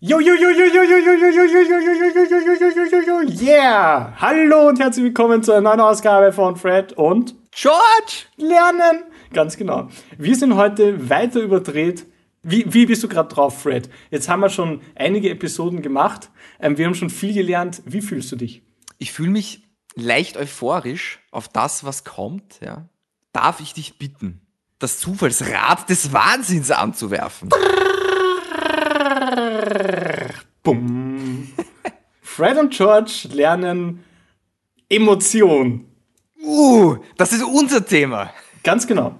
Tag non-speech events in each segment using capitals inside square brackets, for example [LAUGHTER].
Jo, jo, jo, jo, jo, jo, jo, jo, jo, jo, jo, jo, jo, jo, jo, jo, jo, jo, yeah! Hallo und herzlich willkommen zu einer neuen Ausgabe von Fred und George! Lernen! Ganz genau. Wir sind heute weiter überdreht. Wie, wie bist du gerade drauf, Fred? Jetzt haben wir schon einige Episoden gemacht. Ähm, wir haben schon viel gelernt. Wie fühlst du dich? Ich fühle mich leicht euphorisch auf das, was kommt. Ja. Darf ich dich bitten, das Zufallsrad des Wahnsinns anzuwerfen? Bumm. Fred und George lernen Emotion. Uh, das ist unser Thema. Ganz genau.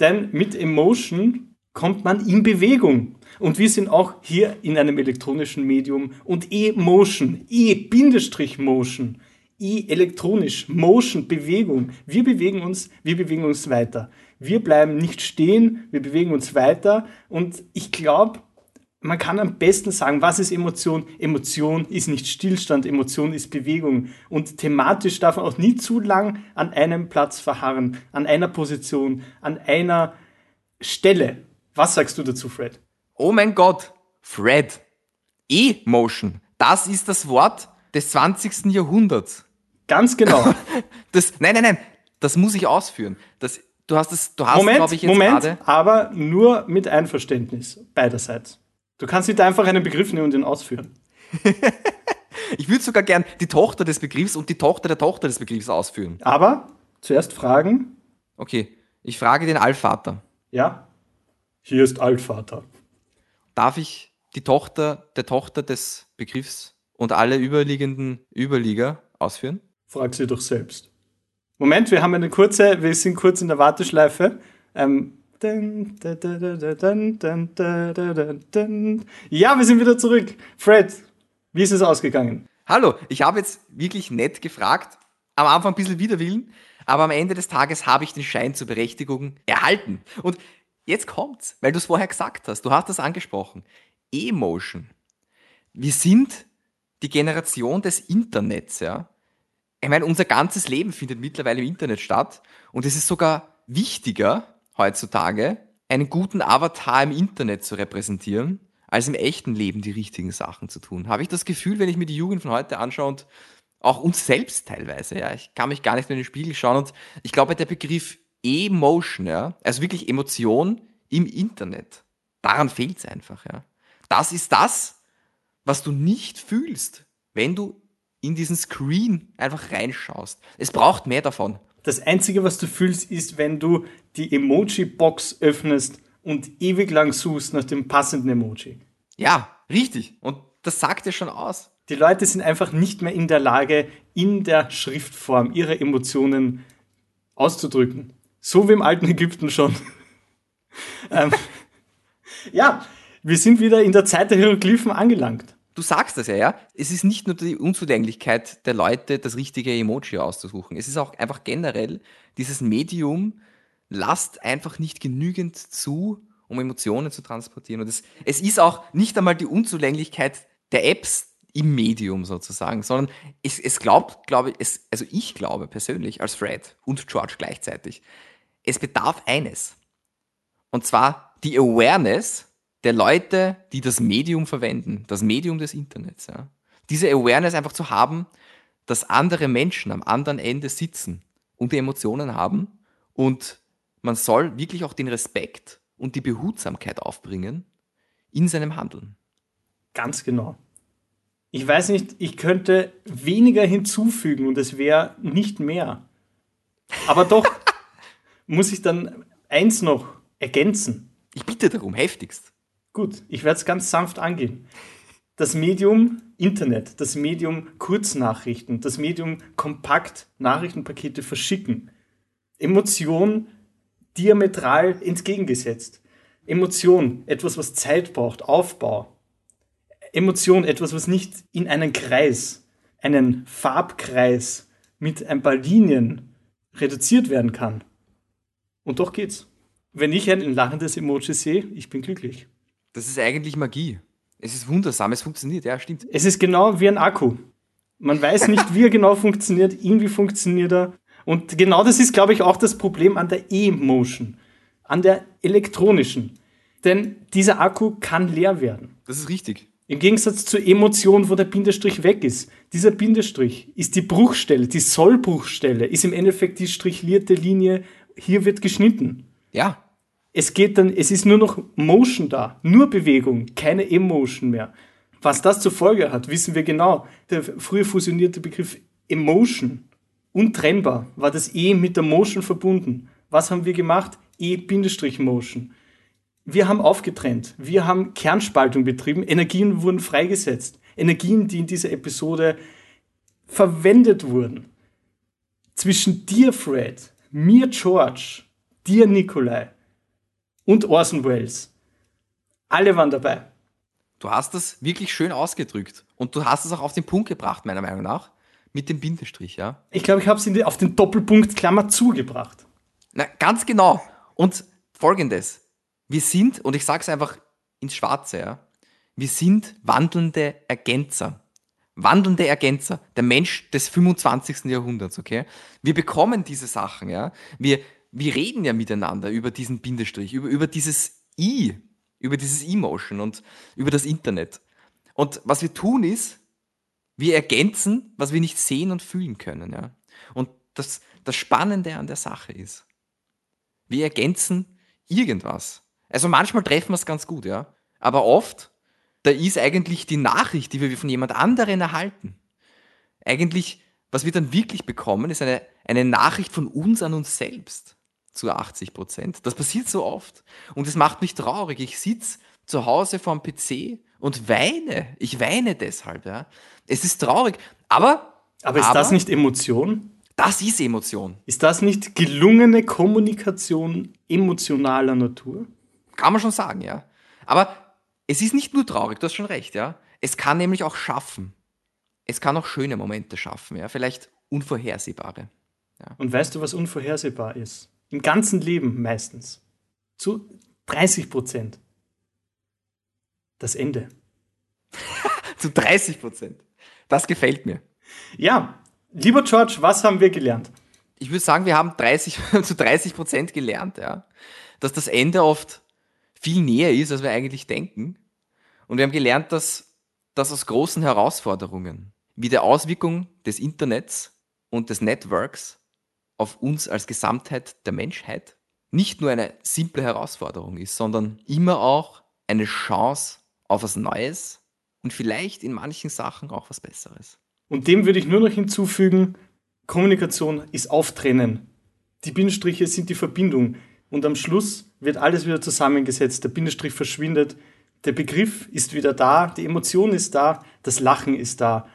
Denn mit Emotion kommt man in Bewegung. Und wir sind auch hier in einem elektronischen Medium und E-Motion, E-Motion, E-elektronisch, Motion, Bewegung. Wir bewegen uns, wir bewegen uns weiter. Wir bleiben nicht stehen, wir bewegen uns weiter. Und ich glaube, man kann am besten sagen, was ist Emotion? Emotion ist nicht Stillstand, Emotion ist Bewegung. Und thematisch darf man auch nie zu lang an einem Platz verharren, an einer Position, an einer Stelle. Was sagst du dazu, Fred? Oh mein Gott, Fred. E-Motion. Das ist das Wort des 20. Jahrhunderts. Ganz genau. [LAUGHS] Das, nein, nein, nein. Das muss ich ausführen. Das, du hast es, du hast, Moment, glaube ich, jetzt Moment, gerade. aber nur mit Einverständnis beiderseits. Du kannst nicht einfach einen Begriff nehmen und ihn ausführen. [LAUGHS] Ich würde sogar gern die Tochter des Begriffs und die Tochter der Tochter des Begriffs ausführen. Aber zuerst fragen, Okay, ich frage den Allvater. ja, hier ist Altvater. Darf ich die Tochter der Tochter des Begriffs und alle überliegenden Überlieger ausführen? Frag sie doch selbst. Moment, wir haben eine kurze, wir sind kurz in der Warteschleife. Ähm, ja, wir sind wieder zurück. Fred, wie ist es ausgegangen? Hallo, ich habe jetzt wirklich nett gefragt. Am Anfang ein bisschen widerwillen, aber am Ende des Tages habe ich den Schein zur Berechtigung erhalten. Und jetzt kommt's, weil du es vorher gesagt hast. Du hast das angesprochen. Emotion. Wir sind die Generation des Internets, ja. Ich meine, unser ganzes Leben findet mittlerweile im Internet statt und es ist sogar wichtiger, heutzutage, einen guten Avatar im Internet zu repräsentieren, als im echten Leben die richtigen Sachen zu tun. Habe ich das Gefühl, wenn ich mir die Jugend von heute anschaue und auch uns selbst teilweise, ja, ich kann mich gar nicht mehr in den Spiegel schauen und ich glaube, der Begriff Emotion, ja, also wirklich Emotion im Internet, daran fehlt es einfach, ja. Das ist das, was du nicht fühlst, wenn du in diesen Screen einfach reinschaust. Es braucht mehr davon. Das Einzige, was du fühlst, ist, wenn du die Emoji-Box öffnest und ewig lang suchst nach dem passenden Emoji. Ja, richtig. Und das sagt ja schon aus. Die Leute sind einfach nicht mehr in der Lage, in der Schriftform ihre Emotionen auszudrücken. So wie im alten Ägypten schon. [LAUGHS] ähm, ja, wir sind wieder in der Zeit der Hieroglyphen angelangt. Du sagst das ja, ja. Es ist nicht nur die Unzulänglichkeit der Leute, das richtige Emoji auszusuchen. Es ist auch einfach generell dieses Medium lasst einfach nicht genügend zu, um Emotionen zu transportieren. Und es, es ist auch nicht einmal die Unzulänglichkeit der Apps im Medium sozusagen, sondern es, es glaubt, glaube ich, also ich glaube persönlich als Fred und George gleichzeitig, es bedarf eines. Und zwar die Awareness der Leute, die das Medium verwenden, das Medium des Internets. Ja. Diese Awareness einfach zu haben, dass andere Menschen am anderen Ende sitzen und die Emotionen haben und man soll wirklich auch den Respekt und die Behutsamkeit aufbringen in seinem Handeln. Ganz genau. Ich weiß nicht, ich könnte weniger hinzufügen und es wäre nicht mehr. Aber doch [LAUGHS] muss ich dann eins noch ergänzen. Ich bitte darum, heftigst. Gut, ich werde es ganz sanft angehen. Das Medium Internet, das Medium Kurznachrichten, das Medium kompakt Nachrichtenpakete verschicken. Emotion diametral entgegengesetzt. Emotion, etwas, was Zeit braucht, Aufbau. Emotion, etwas, was nicht in einen Kreis, einen Farbkreis mit ein paar Linien reduziert werden kann. Und doch geht's. Wenn ich ein lachendes Emoji sehe, ich bin glücklich. Das ist eigentlich Magie. Es ist wundersam, es funktioniert, ja, stimmt. Es ist genau wie ein Akku. Man weiß nicht, wie er genau funktioniert, irgendwie funktioniert er. Und genau das ist, glaube ich, auch das Problem an der E-Motion, an der elektronischen. Denn dieser Akku kann leer werden. Das ist richtig. Im Gegensatz zur Emotion, wo der Bindestrich weg ist. Dieser Bindestrich ist die Bruchstelle, die Sollbruchstelle, ist im Endeffekt die strichlierte Linie, hier wird geschnitten. Ja. Es geht dann, es ist nur noch Motion da, nur Bewegung, keine Emotion mehr. Was das zur Folge hat, wissen wir genau. Der früher fusionierte Begriff Emotion, untrennbar, war das E mit der Motion verbunden. Was haben wir gemacht? E-Motion. Wir haben aufgetrennt. Wir haben Kernspaltung betrieben. Energien wurden freigesetzt. Energien, die in dieser Episode verwendet wurden. Zwischen dir, Fred, mir, George, dir, Nikolai und Orson Welles. Alle waren dabei. Du hast das wirklich schön ausgedrückt. Und du hast es auch auf den Punkt gebracht, meiner Meinung nach. Mit dem Bindestrich, ja. Ich glaube, ich habe es auf den Doppelpunkt Klammer zugebracht. Na, ganz genau. Und folgendes. Wir sind, und ich sage es einfach ins Schwarze, ja, wir sind wandelnde Ergänzer. Wandelnde Ergänzer. Der Mensch des 25. Jahrhunderts, okay? Wir bekommen diese Sachen, ja. Wir, wir reden ja miteinander über diesen Bindestrich, über, über dieses I, über dieses Emotion und über das Internet. Und was wir tun ist, wir ergänzen, was wir nicht sehen und fühlen können, ja. Und das, das Spannende an der Sache ist, wir ergänzen irgendwas. Also manchmal treffen wir es ganz gut, ja. Aber oft, da ist eigentlich die Nachricht, die wir von jemand anderen erhalten. Eigentlich, was wir dann wirklich bekommen, ist eine, eine Nachricht von uns an uns selbst zu 80 Prozent. Das passiert so oft. Und es macht mich traurig. Ich sitze zu Hause vorm PC und weine. Ich weine deshalb, ja. Es ist traurig. Aber. Aber ist aber, das nicht Emotion? Das ist Emotion. Ist das nicht gelungene Kommunikation emotionaler Natur? Kann man schon sagen, ja. Aber es ist nicht nur traurig, du hast schon recht, ja. Es kann nämlich auch schaffen. Es kann auch schöne Momente schaffen, ja. Vielleicht unvorhersehbare. Ja. Und weißt du, was unvorhersehbar ist? Im ganzen Leben meistens. Zu 30 Prozent. Das Ende. [LAUGHS] Zu 30 Prozent. Das gefällt mir. Ja, lieber George, was haben wir gelernt? Ich würde sagen, wir haben 30, [LAUGHS] zu 30 Prozent gelernt, ja. Dass das Ende oft viel näher ist, als wir eigentlich denken. Und wir haben gelernt, dass, dass aus großen Herausforderungen, wie der Auswirkung des Internets und des Networks auf uns als Gesamtheit der Menschheit, nicht nur eine simple Herausforderung ist, sondern immer auch eine Chance auf was Neues und vielleicht in manchen Sachen auch was Besseres. Und dem würde ich nur noch hinzufügen, Kommunikation ist Auftrennen. Die Bindestriche sind die Verbindung. Und am Schluss wird alles wieder zusammengesetzt, der Bindestrich verschwindet, der Begriff ist wieder da, die Emotion ist da, das Lachen ist da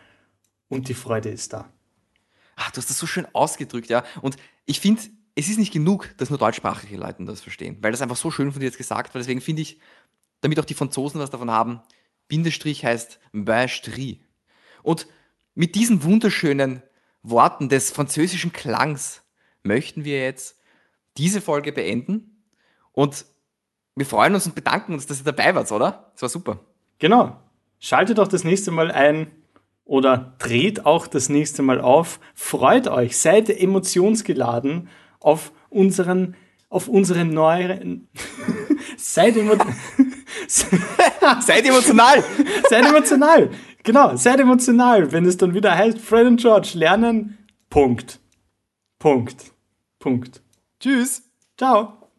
und die Freude ist da. Ach, du hast das so schön ausgedrückt, ja. Und ich finde, es ist nicht genug, dass nur deutschsprachige Leute das verstehen, weil das einfach so schön von dir jetzt gesagt war. Deswegen finde ich, damit auch die Franzosen was davon haben, Bindestrich heißt Bain-Strie. Und mit diesen wunderschönen Worten des französischen Klangs möchten wir jetzt diese Folge beenden. Und wir freuen uns und bedanken uns, dass ihr dabei wart, oder? Das war super. Genau. Schaltet auch das nächste Mal ein oder dreht auch das nächste Mal auf. Freut euch, seid emotionsgeladen auf unseren, auf unseren neuen. [LAUGHS] seid, emo [LAUGHS] seid emotional. [LAUGHS] seid emotional. Genau, seid emotional, wenn es dann wieder heißt, Fred und George lernen. Punkt. Punkt. Punkt. Tschüss. Ciao.